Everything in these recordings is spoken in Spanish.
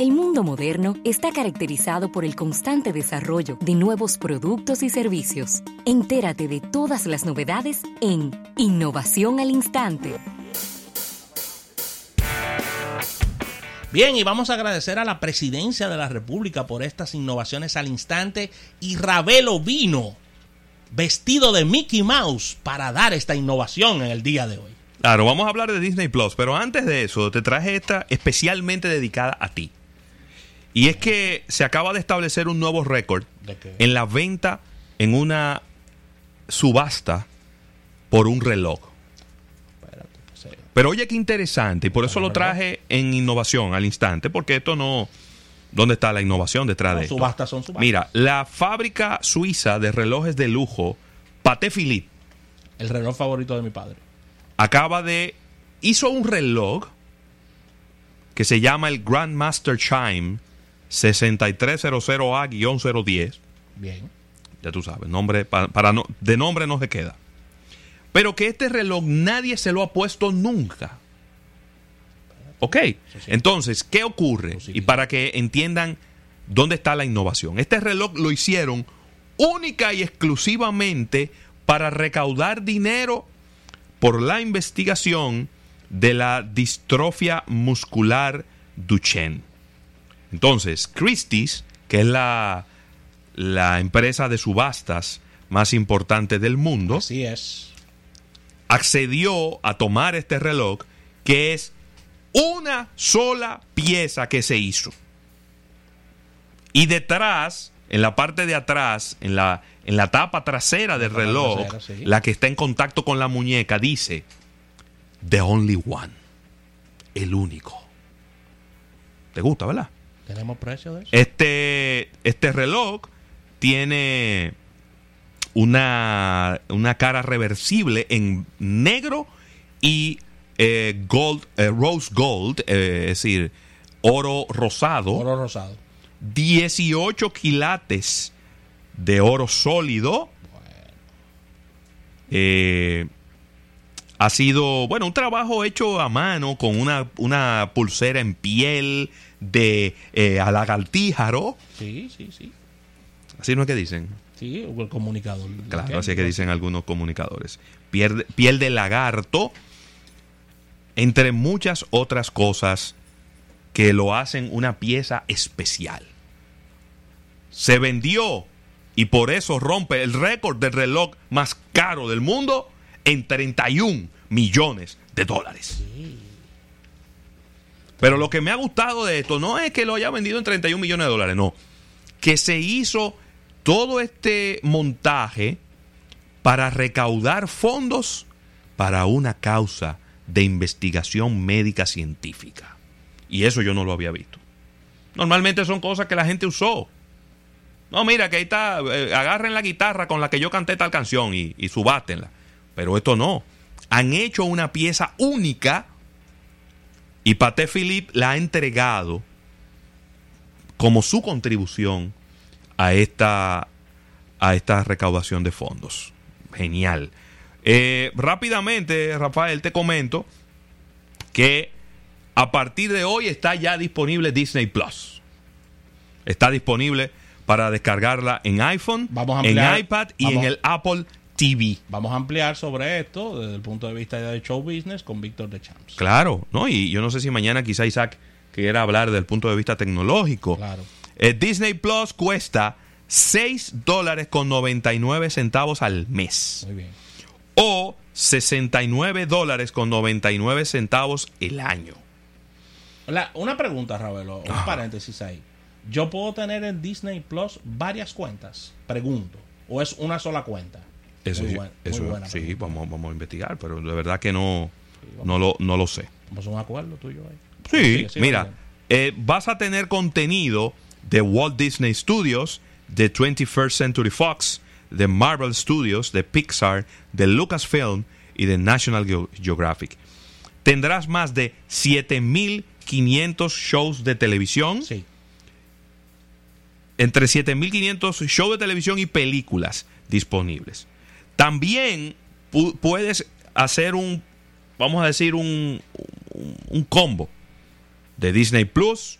El mundo moderno está caracterizado por el constante desarrollo de nuevos productos y servicios. Entérate de todas las novedades en Innovación al Instante. Bien, y vamos a agradecer a la presidencia de la República por estas innovaciones al instante. Y Ravelo vino vestido de Mickey Mouse para dar esta innovación en el día de hoy. Claro, vamos a hablar de Disney Plus, pero antes de eso, te traje esta especialmente dedicada a ti. Y es que se acaba de establecer un nuevo récord en la venta en una subasta por un reloj. Pues, Pero oye qué interesante, y por eso lo traje en innovación al instante, porque esto no... ¿Dónde está la innovación detrás de esto? Subastas son subastas. Mira, la fábrica suiza de relojes de lujo, Patek Philippe, El reloj favorito de mi padre. acaba de... hizo un reloj que se llama el Grandmaster Chime 6300A-010. Bien. Ya tú sabes, nombre, para, para no, de nombre no se queda. Pero que este reloj nadie se lo ha puesto nunca. Ok, entonces, ¿qué ocurre? Y para que entiendan dónde está la innovación. Este reloj lo hicieron única y exclusivamente para recaudar dinero por la investigación de la distrofia muscular Duchenne. Entonces, Christie's, que es la, la empresa de subastas más importante del mundo, Así es. accedió a tomar este reloj, que es una sola pieza que se hizo. Y detrás, en la parte de atrás, en la, en la tapa trasera del reloj, trasera, sí. la que está en contacto con la muñeca, dice, The Only One, el único. ¿Te gusta, verdad? ¿Tenemos precio de eso? Este, este reloj tiene una, una cara reversible en negro y eh, gold, eh, rose gold, eh, es decir, oro rosado. Oro rosado. 18 quilates de oro sólido. Eh, ha sido, bueno, un trabajo hecho a mano con una, una pulsera en piel de eh. Sí, sí, sí. Así no es que dicen. Sí, el comunicador. Claro, así es que dicen algunos comunicadores. Piel, piel de lagarto, entre muchas otras cosas que lo hacen una pieza especial. Se vendió y por eso rompe el récord del reloj más caro del mundo en 31 millones de dólares. Pero lo que me ha gustado de esto no es que lo haya vendido en 31 millones de dólares, no. Que se hizo todo este montaje para recaudar fondos para una causa de investigación médica científica. Y eso yo no lo había visto. Normalmente son cosas que la gente usó. No, mira, que ahí está, eh, agarren la guitarra con la que yo canté tal canción y, y subástenla. Pero esto no. Han hecho una pieza única y Paté Philippe la ha entregado como su contribución a esta, a esta recaudación de fondos. Genial. Eh, rápidamente, Rafael, te comento que a partir de hoy está ya disponible Disney Plus. Está disponible para descargarla en iPhone, Vamos a en iPad y vamos- en el Apple TV. Vamos a ampliar sobre esto desde el punto de vista de show business con Víctor de Champs. Claro, ¿no? Y yo no sé si mañana quizá Isaac quiera hablar desde el punto de vista tecnológico. Claro. Eh, Disney Plus cuesta 6 dólares con 99 centavos al mes. Muy bien. O 69 dólares con 99 centavos el año. La- una pregunta, Ravelo, un Ah. paréntesis ahí. ¿Yo puedo tener en Disney Plus varias cuentas? Pregunto. ¿O es una sola cuenta? Eso, muy sí, buena, muy eso buena sí, pregunta. vamos, vamos a investigar, pero de verdad que no, no, lo, no lo sé. Vamos a un acuerdo tuyo ahí. Sí, sigue mira, eh, vas a tener contenido de Walt Disney Studios, de 21st Century Fox, de Marvel Studios, de Pixar, de Lucasfilm y de National Geo- Geographic. Tendrás más de 7.500 shows de televisión, Sí. entre 7.500 shows de televisión y películas disponibles. También pu- puedes hacer un, vamos a decir, un, un, un combo de Disney Plus,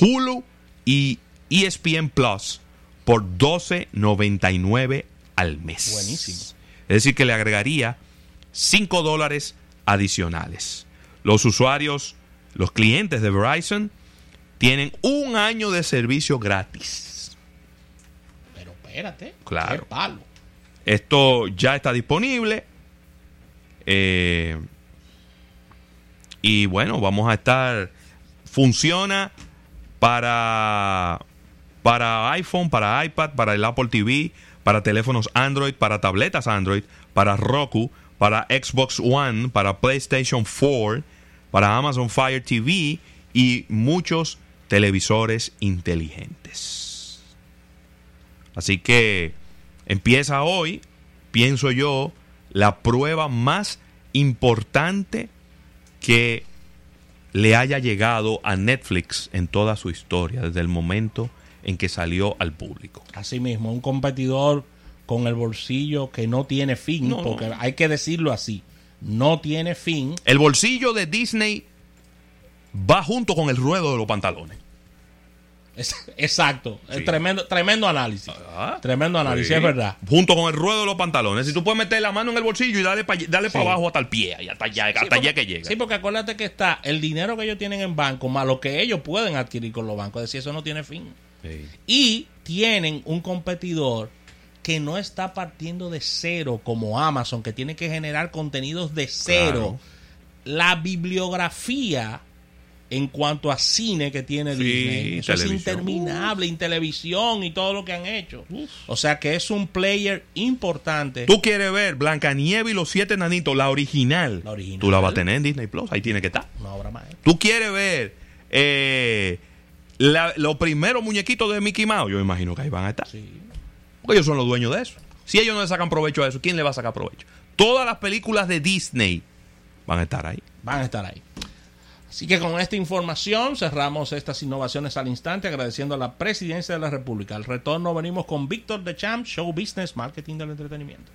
Hulu y ESPN Plus por 12.99 al mes. Buenísimo. Es decir, que le agregaría 5 dólares adicionales. Los usuarios, los clientes de Verizon, tienen un año de servicio gratis. Pero espérate. Claro. qué palo. Esto ya está disponible. Eh, y bueno, vamos a estar. Funciona para, para iPhone, para iPad, para el Apple TV, para teléfonos Android, para tabletas Android, para Roku, para Xbox One, para PlayStation 4, para Amazon Fire TV y muchos televisores inteligentes. Así que empieza hoy, pienso yo, la prueba más importante que le haya llegado a Netflix en toda su historia, desde el momento en que salió al público. Asimismo, un competidor con el bolsillo que no tiene fin, No, no. porque hay que decirlo así, no tiene fin. El bolsillo de Disney va junto con el ruedo de los pantalones. Exacto, Sí. Tremendo, tremendo análisis. Ah, tremendo análisis, Sí. es verdad. Junto con el ruedo de los pantalones. Si tú puedes meter la mano en el bolsillo y darle para darle Sí. para abajo hasta el pie, y hasta allá, hasta porque- allá que llega. Sí, porque acuérdate que está el dinero que ellos tienen en banco más lo que ellos pueden adquirir con los bancos. Es decir, eso no tiene fin. Y tienen un competidor que no está partiendo de cero como Amazon, que tiene que generar contenidos de cero. Claro. La bibliografía en cuanto a cine que tiene Sí, Disney, eso es interminable, en televisión y todo lo que han hecho. O sea que es un player importante. Tú quieres ver Blancanieves y los siete nanitos, la original. La original. Tú la vas a tener en Disney Plus, ahí tiene que estar. Una obra maestra. Tú quieres ver eh, la- los primeros muñequitos de Mickey Mouse, yo imagino que ahí van a estar. Sí. Porque ellos son los dueños de eso. Si ellos no le sacan provecho a eso, ¿quién le va a sacar provecho? Todas las películas de Disney van a estar ahí. van a estar ahí. Así que con esta información cerramos estas innovaciones al instante, agradeciendo a la presidencia de la República. Al retorno venimos con Víctor de Champ, Show Business, Marketing del Entretenimiento.